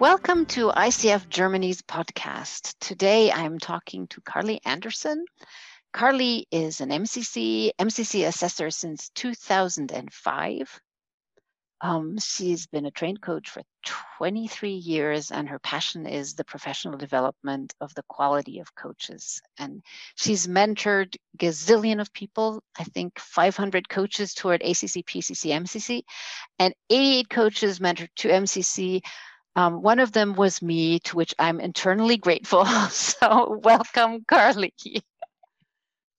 Welcome to ICF Germany's podcast. Today I'm talking to Carly Anderson. Carly is an MCC, MCC assessor since 2005. Um, she's been a trained coach for 23 years, and her passion is the professional development of the quality of coaches. And she's mentored gazillion of people, I think 500 coaches toward ACC, PCC, MCC, and 88 coaches mentored to MCC. Um, one of them was me, to which I'm internally grateful. so, welcome, Carly.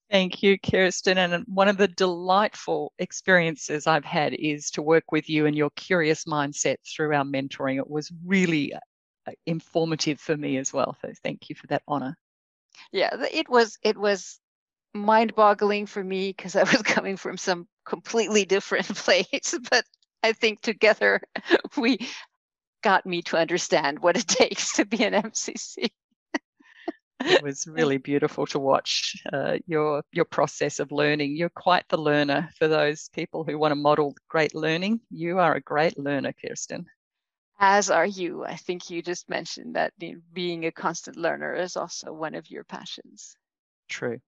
Thank you, Kirsten. And one of the delightful experiences I've had is to work with you and your curious mindset through our mentoring. It was really uh, informative for me as well. So thank you for that honor. Yeah, it was it was mind-boggling for me because I was coming from some completely different place, but I think together we got me to understand what it takes to be an MCC it was really beautiful to watch uh, your your process of learning. You're quite the learner for those people who want to model great learning. You are a great learner, Kirsten. As are you. I think you just mentioned that being a constant learner is also one of your passions. True.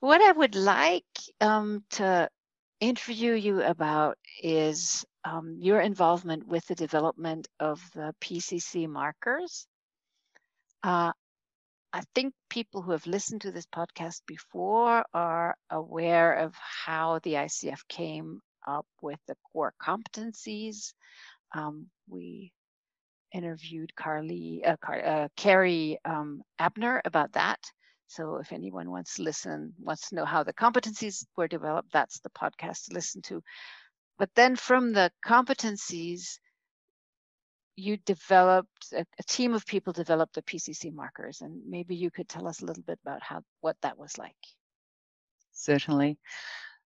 What I would like um, to interview you about is um, your involvement with the development of the PCC markers uh, I think people who have listened to this podcast before are aware of how the ICF came up with the core competencies. Um, we interviewed Carly, uh, Car- uh, Carrie um, Abner about that. So if anyone wants to listen, wants to know how the competencies were developed, that's the podcast to listen to. But then from the competencies, you developed a, a, team of people developed the PCC markers, and maybe you could tell us a little bit about how what that was like. Certainly.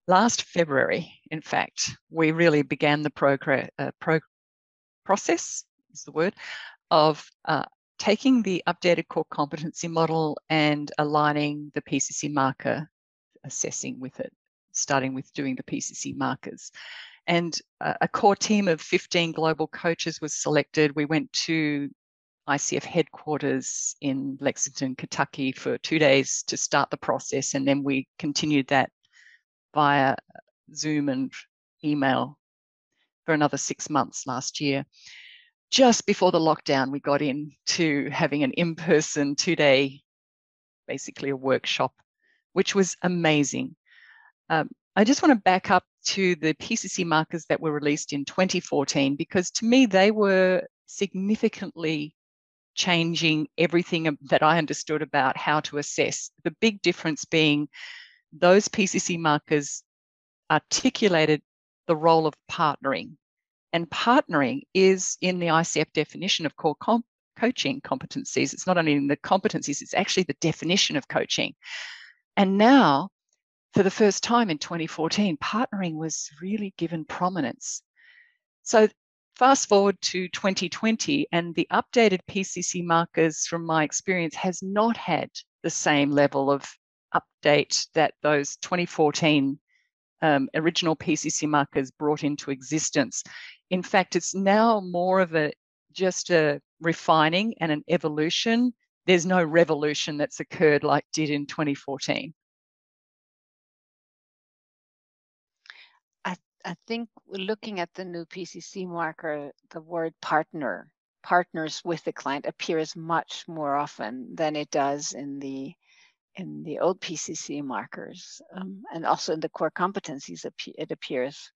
Last February, in fact, we really began the uh, pro- process is the word of uh, taking the updated core competency model and aligning the PCC marker assessing with it, starting with doing the PCC markers. And a core team of 15 global coaches was selected. We went to ICF headquarters in Lexington, Kentucky for two days to start the process. And then we continued that via Zoom and email for another six months last year. Just before the lockdown, we got into having an in person two day, basically a workshop, which was amazing. Um, I just want to back up to the PCC markers that were released in 2014 because to me they were significantly changing everything that I understood about how to assess. The big difference being those PCC markers articulated the role of partnering. And partnering is in the ICF definition of core comp- coaching competencies. It's not only in the competencies, it's actually the definition of coaching. And now for the first time in 2014, partnering was really given prominence. So fast forward to 2020 and the updated PCC markers from my experience has not had the same level of update that those 2014 um, original PCC markers brought into existence. In fact, it's now more of a just a refining and an evolution. There's no revolution that's occurred like did in 2014. I think looking at the new PCC marker, the word partner, partners with the client appears much more often than it does in the in the old PCC markers, um, and also in the core competencies, it appears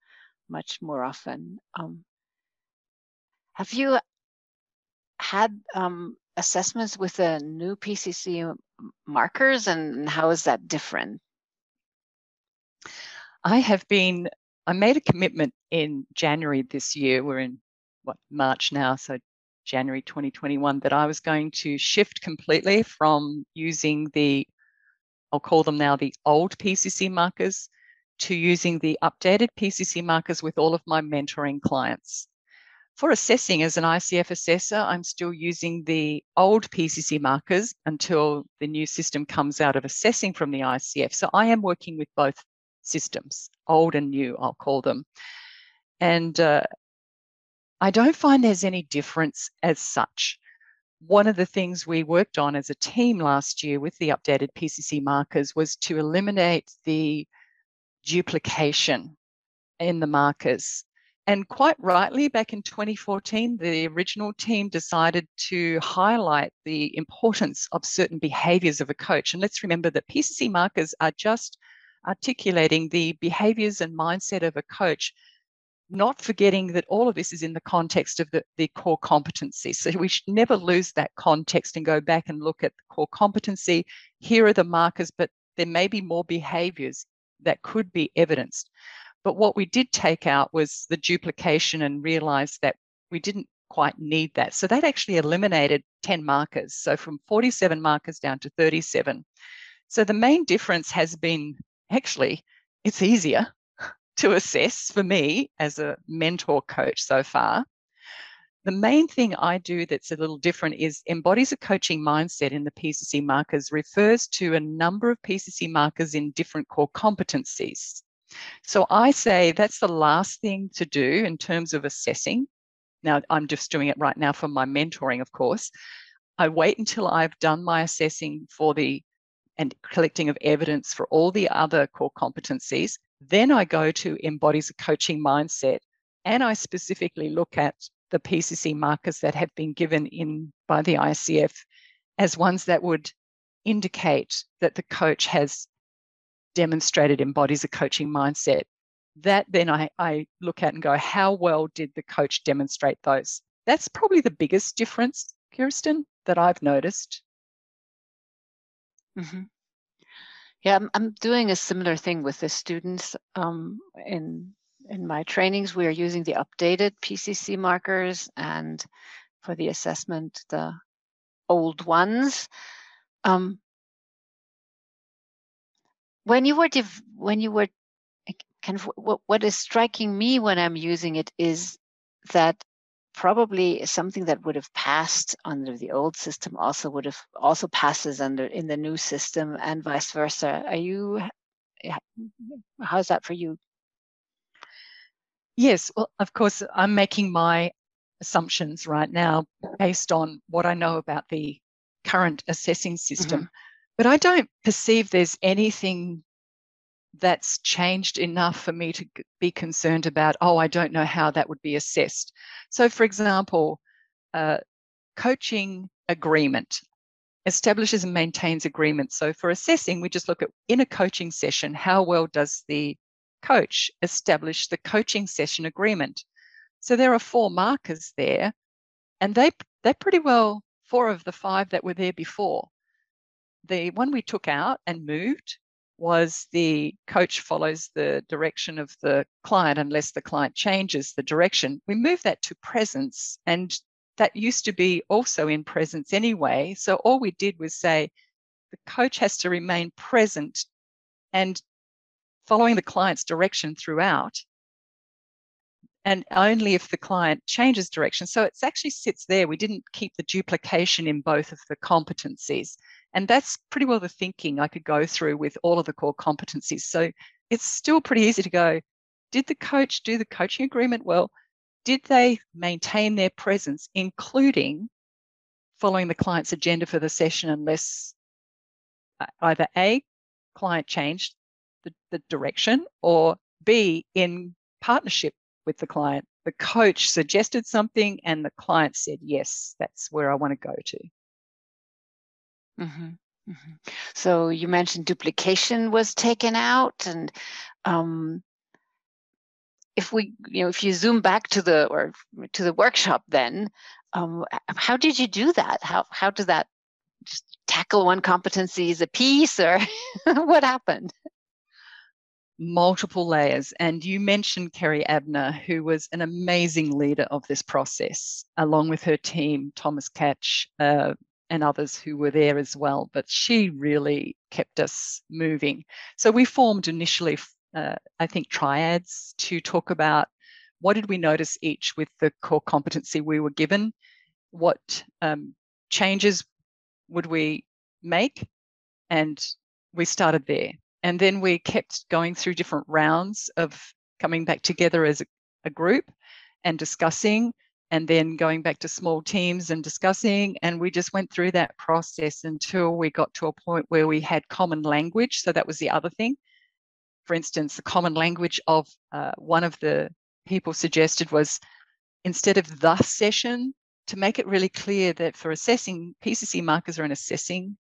much more often. Um, have you had um, assessments with the new PCC markers, and how is that different? I have been I made a commitment in January this year. We're in what March now, so January 2021, that I was going to shift completely from using the, I'll call them now the old PCC markers, to using the updated PCC markers with all of my mentoring clients. For assessing as an ICF assessor, I'm still using the old PCC markers until the new system comes out of assessing from the ICF. So I am working with both systems, old and new, I'll call them. And uh, I don't find there's any difference as such. One of the things we worked on as a team last year with the updated PCC markers was to eliminate the duplication in the markers. And quite rightly, back in 2014, the original team decided to highlight the importance of certain behaviors of a coach. And let's remember that PCC markers are just articulating the behaviors and mindset of a coach, not forgetting that all of this is in the context of the, the core competency. So we should never lose that context and go back and look at the core competency. Here are the markers, but there may be more behaviors that could be evidenced. But what we did take out was the duplication and realized that we didn't quite need that. So that actually eliminated 10 markers. So from 47 markers down to 37. So the main difference has been actually it's easier to assess for me as a mentor coach so far. The main thing I do that's a little different is embodies a coaching mindset in the PCC markers refers to a number of PCC markers in different core competencies. So I say that's the last thing to do in terms of assessing. Now, I'm just doing it right now for my mentoring, of course. I wait until I've done my assessing for the and collecting of evidence for all the other core competencies. Then I go to embodies a coaching mindset and I specifically look at the PCC markers that have been given in by the ICF as ones that would indicate that the coach has demonstrated embodies a coaching mindset. That then I, I look at and go, how well did the coach demonstrate those? That's probably the biggest difference, Kirsten, that I've noticed. Mm-hmm. Yeah, I'm, I'm doing a similar thing with the students um, in in my trainings. We are using the updated PCC markers, and for the assessment, the old ones. Um, when you were div- when you were kind of what, what is striking me when I'm using it is that probably something that would have passed under the old system also would have also passes under in the new system and vice versa. Are you how's that for you? Yes, well, of course, I'm making my assumptions right now based on what I know about the current assessing system. Mm-hmm. But I don't perceive there's anything that's changed enough for me to be concerned about, oh, I don't know how that would be assessed. So, for example, uh, coaching agreement establishes and maintains agreement. So, for assessing, we just look at in a coaching session, how well does the coach establish the coaching session agreement? So, there are four markers there, and they, they're pretty well four of the five that were there before the one we took out and moved was the coach follows the direction of the client unless the client changes the direction. We move that to presence, and that used to be also in presence anyway. So all we did was say the coach has to remain present and following the client's direction throughout. And only if the client changes direction. So it actually sits there. We didn't keep the duplication in both of the competencies. And that's pretty well the thinking I could go through with all of the core competencies. So it's still pretty easy to go, did the coach do the coaching agreement well? Did they maintain their presence, including following the client's agenda for the session, unless uh, either A, client changed the, the direction, or B, in partnership with the client, the coach suggested something and the client said, yes, that's where I want to go to. Mm-hmm. Mm-hmm. So you mentioned duplication was taken out, and um, if we, you know, if you zoom back to the or to the workshop, then um, how did you do that? How how did that just tackle one competency as a piece, or what happened? Multiple layers, and you mentioned Carrie Abner, who was an amazing leader of this process, along with her team, Thomas Catch, uh, and others who were there as well. But she really kept us moving. So we formed initially, uh, I think, triads to talk about what did we notice each with the core competency we were given, what um, changes would we make, and we started there. And then we kept going through different rounds of coming back together as a, a group and discussing and then going back to small teams and discussing. And we just went through that process until we got to a point where we had common language. So that was the other thing. For instance, the common language of uh, one of the people suggested was instead of the session, to make it really clear that for assessing, PCC markers are an assessing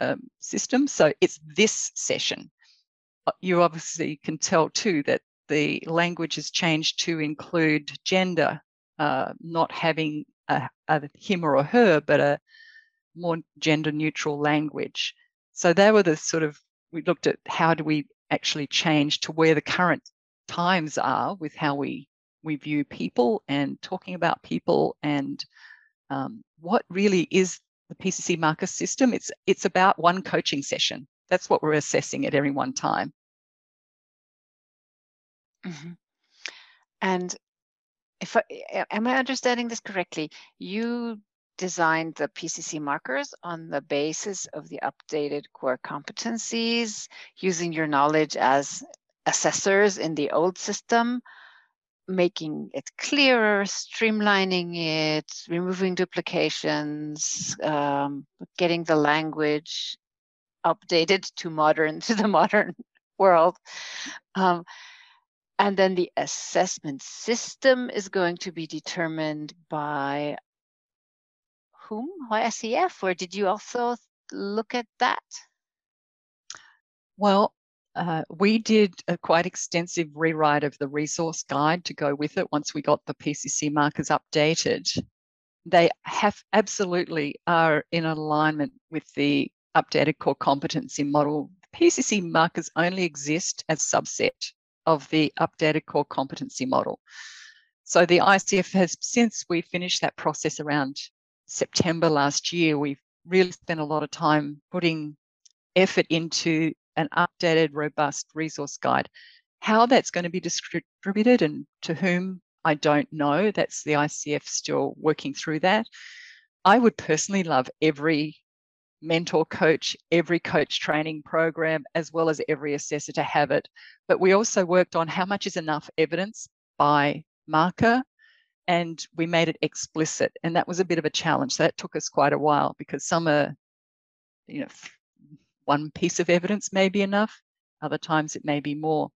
um, system. So it's this session. Uh, you obviously can tell too that the language has changed to include gender, uh, not having a, a him or a her, but a more gender neutral language. So they were the sort of, we looked at how do we actually change to where the current times are with how we we view people and talking about people and um, what really is the PCC marker system. It's it's about one coaching session. That's what we're assessing at every one time. Mm-hmm. And if I, am I understanding this correctly? You designed the PCC markers on the basis of the updated core competencies, using your knowledge as assessors in the old system, making it clearer, streamlining it, removing duplications, um, getting the language updated to modern to the modern world. Um, and then the assessment system is going to be determined by whom? By ICF, or did you also look at that? Well, uh, we did a quite extensive rewrite of the resource guide to go with it once we got the PCC markers updated. They have absolutely are in alignment with the updated core competency model. PCC markers only exist as subset of the updated core competency model. So the ICF has, since we finished that process around September last year, we've really spent a lot of time putting effort into an updated, robust resource guide. How that's going to be distributed and to whom, I don't know. That's the ICF still working through that. I would personally love every mentor coach, every coach training program, as well as every assessor to have it. But we also worked on how much is enough evidence by marker and we made it explicit. And that was a bit of a challenge. So That took us quite a while because some are, you know, one piece of evidence may be enough, other times it may be more.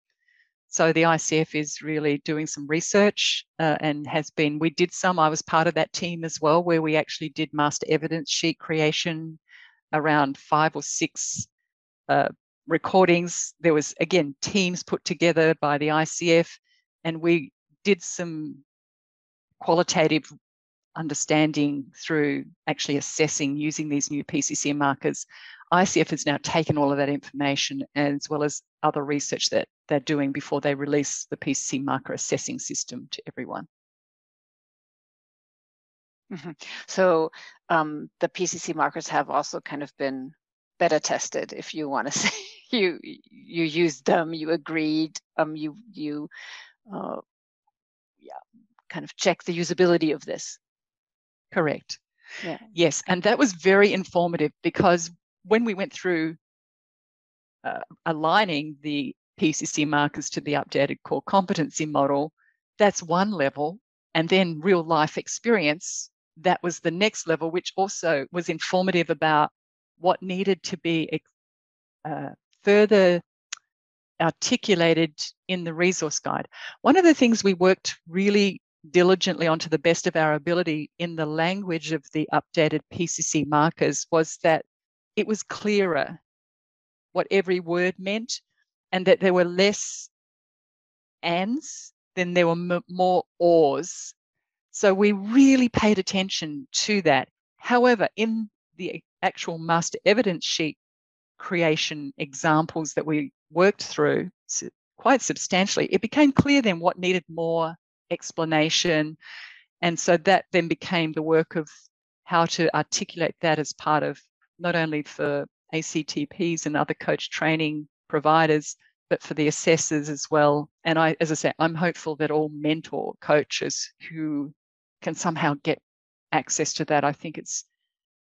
So the ICF is really doing some research uh, and has been, we did some, I was part of that team as well, where we actually did master evidence sheet creation around five or six uh, recordings. There was, again, teams put together by the ICF, and we did some qualitative understanding through actually assessing using these new PCC markers. ICF has now taken all of that information as well as other research that they're doing before they release the PCC marker assessing system to everyone. Mm-hmm. So um, the PCC markers have also kind of been beta tested, if you want to say you you used them, you agreed, um, you you uh, yeah, kind of check the usability of this. Correct. Yeah. Yes, and that was very informative because when we went through uh, aligning the PCC markers to the updated core competency model, that's one level, and then real life experience that was the next level, which also was informative about what needed to be uh, further articulated in the resource guide. One of the things we worked really diligently on to the best of our ability in the language of the updated PCC markers was that it was clearer what every word meant and that there were less ands than there were more ors so we really paid attention to that. However, in the actual master evidence sheet creation examples that we worked through quite substantially, it became clear then what needed more explanation. And so that then became the work of how to articulate that as part of not only for ACTPs and other coach training providers, but for the assessors as well. And I, as I say, I'm hopeful that all mentor coaches who can somehow get access to that, I think it's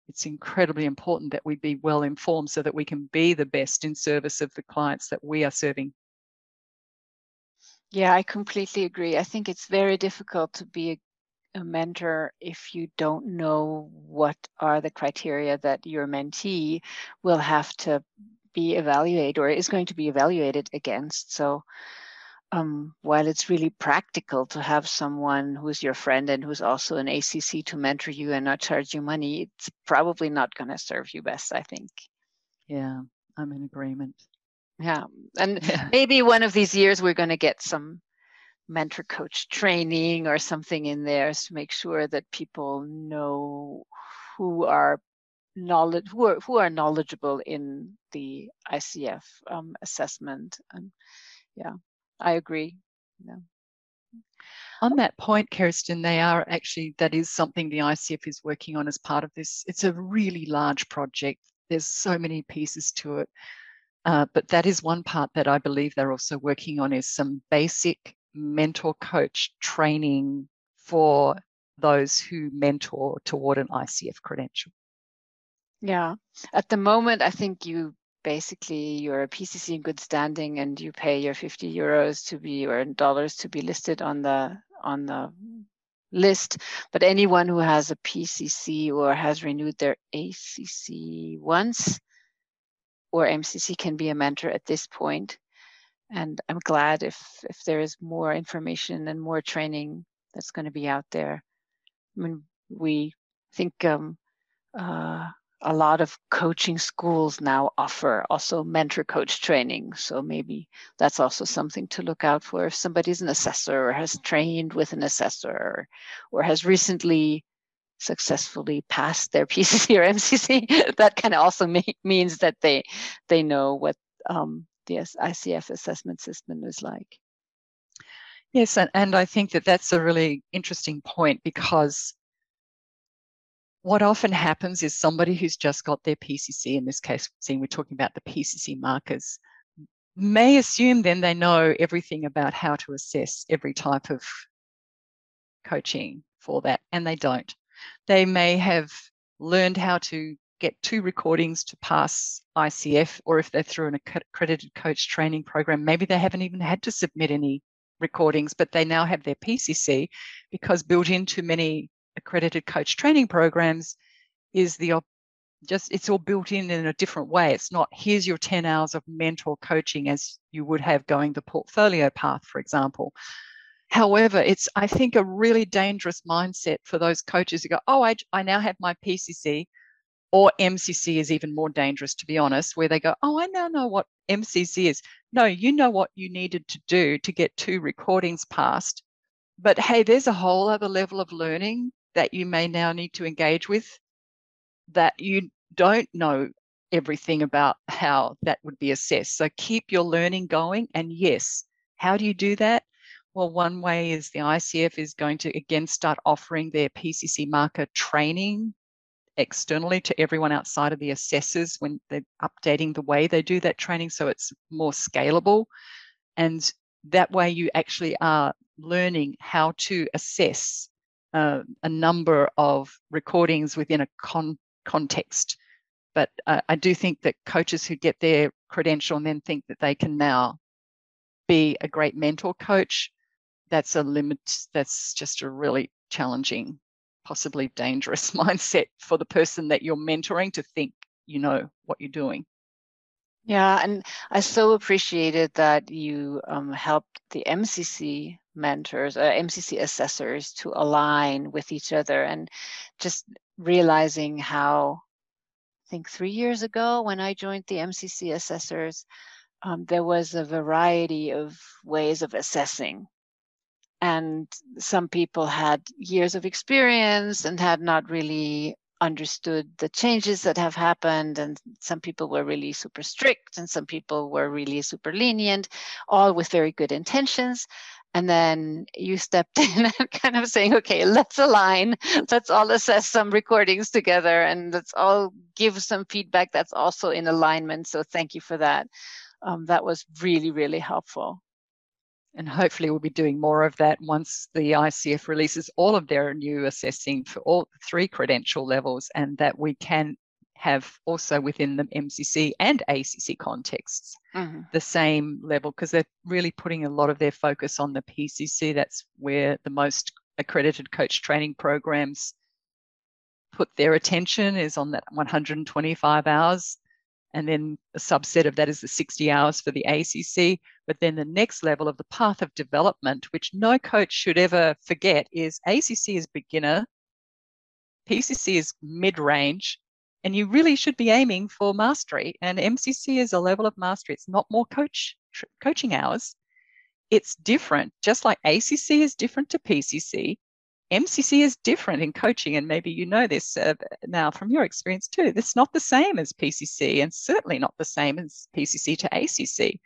it's incredibly important that we be well informed so that we can be the best in service of the clients that we are serving. Yeah, I completely agree. I think it's very difficult to be a mentor if you don't know what are the criteria that your mentee will have to be evaluated or is going to be evaluated against. So um, while it's really practical to have someone who's your friend and who's also an ACC to mentor you and not charge you money, it's probably not going to serve you best, I think. Yeah, I'm in agreement. Yeah. And yeah. maybe one of these years we're going to get some mentor coach training or something in there to make sure that people know who are knowledge who are who are knowledgeable in the ICF um, assessment and yeah I agree. Yeah. On that point Kirsten they are actually that is something the ICF is working on as part of this. It's a really large project. There's so many pieces to it. Uh, but that is one part that I believe they're also working on is some basic mentor coach training for those who mentor toward an ICF credential. Yeah, at the moment, I think you basically you're a PCC in good standing and you pay your 50 euros to be or dollars to be listed on the on the list. But anyone who has a PCC or has renewed their ACC once or MCC can be a mentor at this point and I'm glad if if there is more information and more training that's going to be out there. I mean, we think um, uh, a lot of coaching schools now offer also mentor coach training. So maybe that's also something to look out for if somebody's an assessor or has trained with an assessor or, has recently successfully passed their PCC or MCC. that kind of also means that they they know what um, the ICF assessment system is like. Yes, and, and I think that that's a really interesting point because what often happens is somebody who's just got their PCC, in this case, seeing we're talking about the PCC markers, may assume then they know everything about how to assess every type of coaching for that, and they don't. They may have learned how to get two recordings to pass ICF, or if they're through an accredited coach training program, maybe they haven't even had to submit any recordings, but they now have their PCC because built into many accredited coach training programs is the op- just it's all built in in a different way. It's not here's your 10 hours of mentor coaching as you would have going the portfolio path, for example. However, it's I think a really dangerous mindset for those coaches who go, oh, I, I now have my PCC or MCC is even more dangerous, to be honest, where they go, Oh, I now know what MCC is. No, you know what you needed to do to get two recordings passed. But hey, there's a whole other level of learning that you may now need to engage with that you don't know everything about how that would be assessed. So keep your learning going. And yes, how do you do that? Well, one way is the ICF is going to again start offering their PCC marker training externally to everyone outside of the assessors when they're updating the way they do that training so it's more scalable. And that way you actually are learning how to assess uh, a number of recordings within a con- context. But uh, I do think that coaches who get their credential and then think that they can now be a great mentor coach, that's a limit. That's just a really challenging possibly dangerous mindset for the person that you're mentoring to think you know what you're doing. Yeah, and I so appreciated that you um, helped the MCC mentors, uh, MCC assessors to align with each other and just realizing how, I think three years ago when I joined the MCC assessors, um, there was a variety of ways of assessing. And some people had years of experience and had not really understood the changes that have happened and some people were really super strict and some people were really super lenient all with very good intentions and then you stepped in and kind of saying okay let's align. Let's all assess some recordings together and let's all give some feedback that's also in alignment. So thank you for that. Um, that was really really helpful. And hopefully we'll be doing more of that once the ICF releases all of their new assessing for all three credential levels and that we can have also within the MCC and ACC contexts mm-hmm. the same level because they're really putting a lot of their focus on the PCC. That's where the most accredited coach training programs put their attention is on that 125 hours. And then a subset of that is the 60 hours for the ACC. But then the next level of the path of development, which no coach should ever forget, is ACC is beginner, PCC is mid range, and you really should be aiming for mastery. And MCC is a level of mastery. It's not more coach coaching hours. It's different, just like ACC is different to PCC. MCC is different in coaching, and maybe you know this uh, now from your experience too. It's not the same as PCC, and certainly not the same as PCC to ACC.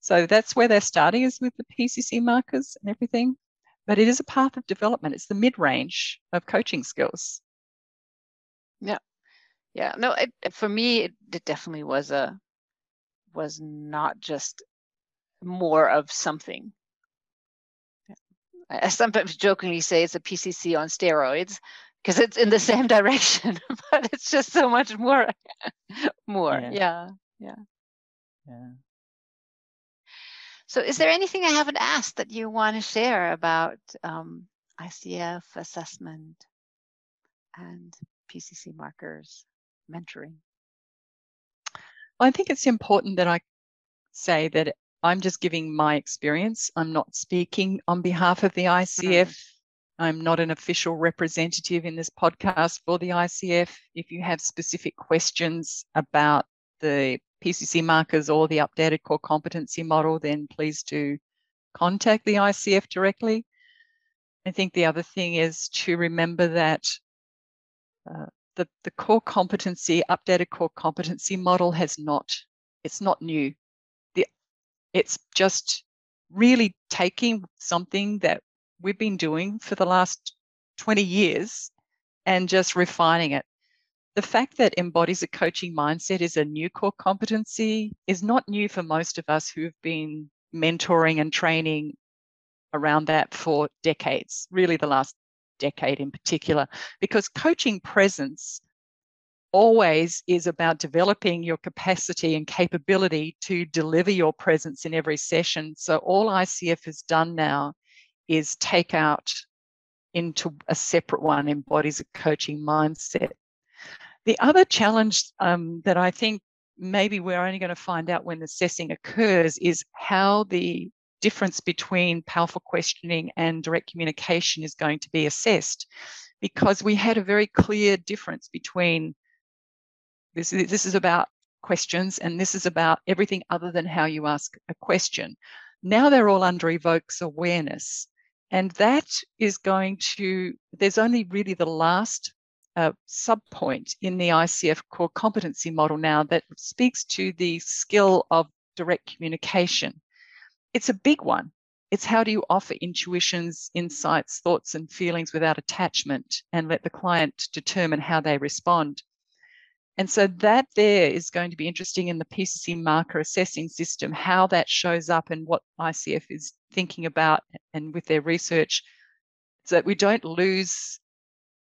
So that's where they're starting is with the PCC markers and everything. But it is a path of development. It's the mid range of coaching skills. Yeah. No, it, for me, it, it definitely was a was not just more of something I sometimes jokingly say it's a PCC on steroids because it's in the same direction, but it's just so much more, more. Yeah. yeah, yeah, yeah. So, is there anything I haven't asked that you want to share about um, ICF assessment and PCC markers mentoring? Well, I think it's important that I say that I'm just giving my experience. I'm not speaking on behalf of the ICF. Mm-hmm. I'm not an official representative in this podcast for the ICF. If you have specific questions about the PCC markers or the updated core competency model, then please do contact the ICF directly. I think the other thing is to remember that uh, the, the core competency, updated core competency model has not, it's not new. It's just really taking something that we've been doing for the last 20 years and just refining it. The fact that embodies a coaching mindset is a new core competency is not new for most of us who've been mentoring and training around that for decades, really the last decade in particular, because coaching presence always is about developing your capacity and capability to deliver your presence in every session. So all ICF has done now is take out into a separate one, embodies a coaching mindset. The other challenge um, that I think maybe we're only going to find out when the assessing occurs is how the difference between powerful questioning and direct communication is going to be assessed because we had a very clear difference between this is, this is about questions and this is about everything other than how you ask a question. Now they're all under evokes awareness. And that is going to, there's only really the last uh, subpoint in the ICF core competency model now that speaks to the skill of direct communication. It's a big one. It's how do you offer intuitions, insights, thoughts, and feelings without attachment and let the client determine how they respond. And so that there is going to be interesting in the PCC marker assessing system, how that shows up and what ICF is thinking about and with their research, so that we don't lose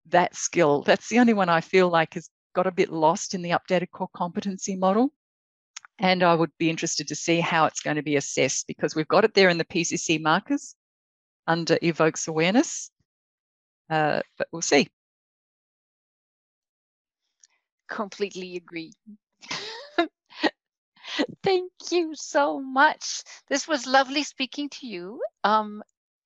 that skill. That's the only one I feel like has got a bit lost in the updated core competency model. And I would be interested to see how it's going to be assessed because we've got it there in the PCC markers under evokes awareness. Uh, but we'll see completely agree. Thank you so much. This was lovely speaking to you. Um,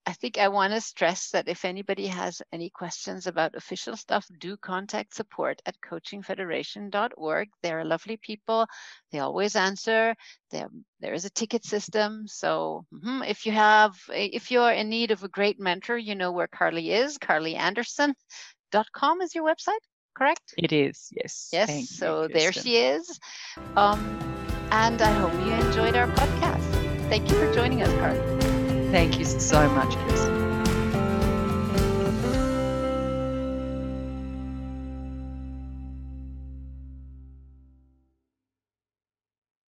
I think I want to stress that if anybody has any questions about official stuff, do contact support at coachingfederation.org. They're lovely people. They always answer. There, there is a ticket system. So mm-hmm, if you have, if you're in need of a great mentor, you know where Carly is. CarlyAnderson.com is your website correct? It is, yes. Yes, Thank so you, there she is. Um, and I hope you enjoyed our podcast. Thank you for joining us, Carly. Thank you so much, Kirsten.